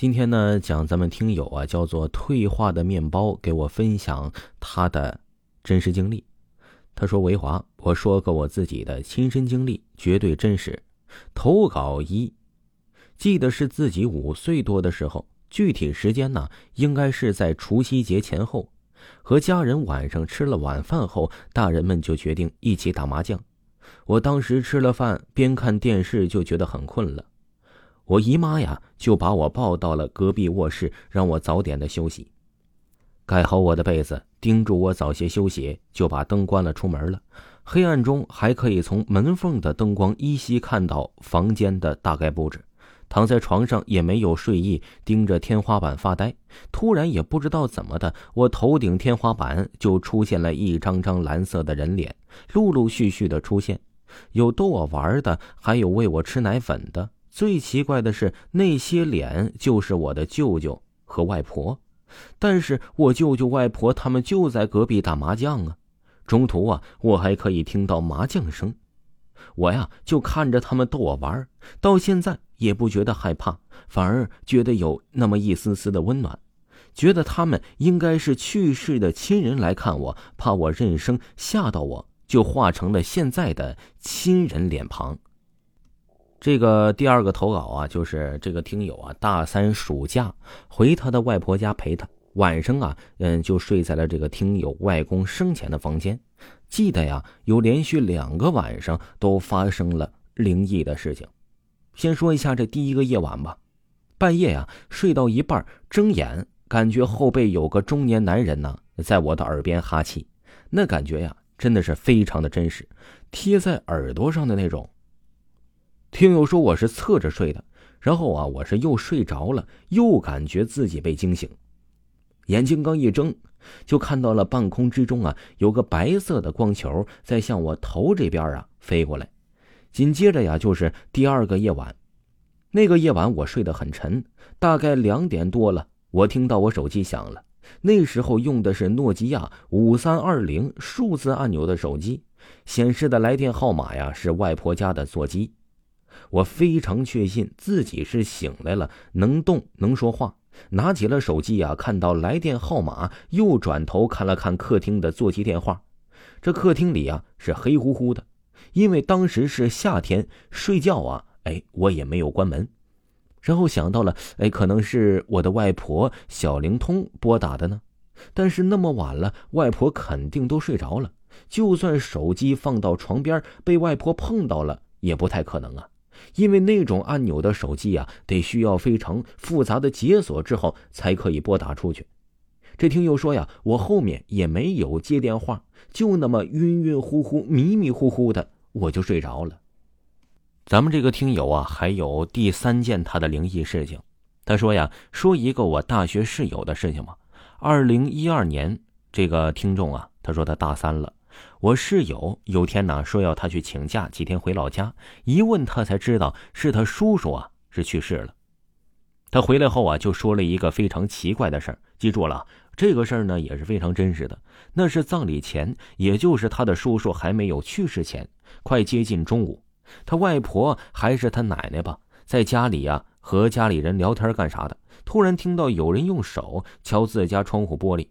今天呢，讲咱们听友啊，叫做退化的面包，给我分享他的真实经历。他说：“维华，我说个我自己的亲身经历，绝对真实。投稿一，记得是自己五岁多的时候，具体时间呢，应该是在除夕节前后，和家人晚上吃了晚饭后，大人们就决定一起打麻将。我当时吃了饭，边看电视就觉得很困了。”我姨妈呀，就把我抱到了隔壁卧室，让我早点的休息。盖好我的被子，叮嘱我早些休息，就把灯关了，出门了。黑暗中还可以从门缝的灯光依稀看到房间的大概布置。躺在床上也没有睡意，盯着天花板发呆。突然也不知道怎么的，我头顶天花板就出现了一张张蓝色的人脸，陆陆续续的出现，有逗我玩的，还有喂我吃奶粉的。最奇怪的是，那些脸就是我的舅舅和外婆，但是我舅舅外婆他们就在隔壁打麻将啊。中途啊，我还可以听到麻将声，我呀就看着他们逗我玩，到现在也不觉得害怕，反而觉得有那么一丝丝的温暖，觉得他们应该是去世的亲人来看我，怕我认生吓到我，就化成了现在的亲人脸庞。这个第二个投稿啊，就是这个听友啊，大三暑假回他的外婆家陪他，晚上啊，嗯，就睡在了这个听友外公生前的房间。记得呀，有连续两个晚上都发生了灵异的事情。先说一下这第一个夜晚吧，半夜呀，睡到一半睁眼，感觉后背有个中年男人呢，在我的耳边哈气，那感觉呀，真的是非常的真实，贴在耳朵上的那种。听友说我是侧着睡的，然后啊，我是又睡着了，又感觉自己被惊醒，眼睛刚一睁，就看到了半空之中啊，有个白色的光球在向我头这边啊飞过来。紧接着呀，就是第二个夜晚，那个夜晚我睡得很沉，大概两点多了，我听到我手机响了，那时候用的是诺基亚五三二零数字按钮的手机，显示的来电号码呀是外婆家的座机。我非常确信自己是醒来了，能动能说话，拿起了手机啊，看到来电号码，又转头看了看客厅的座机电话。这客厅里啊是黑乎乎的，因为当时是夏天，睡觉啊，哎，我也没有关门。然后想到了，哎，可能是我的外婆小灵通拨打的呢。但是那么晚了，外婆肯定都睡着了，就算手机放到床边被外婆碰到了，也不太可能啊。因为那种按钮的手机呀，得需要非常复杂的解锁之后才可以拨打出去。这听友说呀，我后面也没有接电话，就那么晕晕乎乎、迷迷糊糊的，我就睡着了。咱们这个听友啊，还有第三件他的灵异事情。他说呀，说一个我大学室友的事情吧。二零一二年，这个听众啊，他说他大三了。我室友有天呢说要他去请假几天回老家，一问他才知道是他叔叔啊是去世了。他回来后啊就说了一个非常奇怪的事儿，记住了，这个事儿呢也是非常真实的。那是葬礼前，也就是他的叔叔还没有去世前，快接近中午，他外婆还是他奶奶吧，在家里呀和家里人聊天干啥的，突然听到有人用手敲自家窗户玻璃，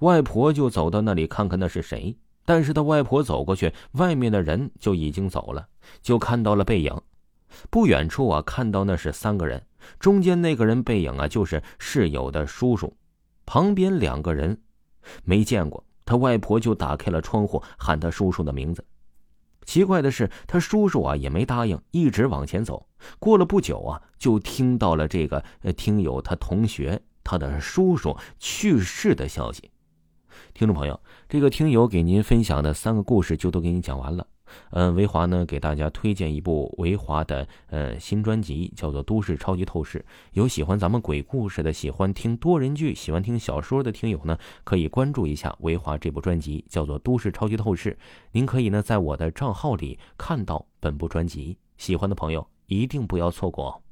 外婆就走到那里看看那是谁。但是他外婆走过去，外面的人就已经走了，就看到了背影。不远处啊，看到那是三个人，中间那个人背影啊，就是室友的叔叔，旁边两个人没见过。他外婆就打开了窗户，喊他叔叔的名字。奇怪的是，他叔叔啊也没答应，一直往前走。过了不久啊，就听到了这个听友他同学他的叔叔去世的消息。听众朋友，这个听友给您分享的三个故事就都给你讲完了。嗯，维华呢给大家推荐一部维华的呃新专辑，叫做《都市超级透视》。有喜欢咱们鬼故事的，喜欢听多人剧、喜欢听小说的听友呢，可以关注一下维华这部专辑，叫做《都市超级透视》。您可以呢在我的账号里看到本部专辑，喜欢的朋友一定不要错过。